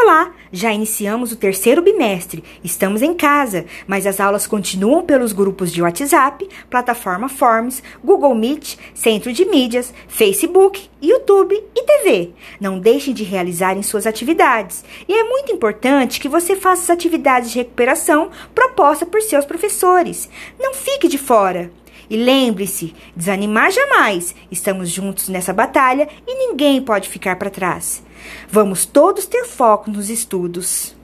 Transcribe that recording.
Olá, já iniciamos o terceiro bimestre. Estamos em casa, mas as aulas continuam pelos grupos de WhatsApp, plataforma Forms, Google Meet, Centro de Mídias, Facebook, YouTube e TV. Não deixem de realizarem suas atividades. E é muito importante que você faça as atividades de recuperação propostas por seus professores. Não fique de fora. E lembre-se, desanimar jamais. Estamos juntos nessa batalha e ninguém pode ficar para trás. Vamos todos ter foco nos estudos.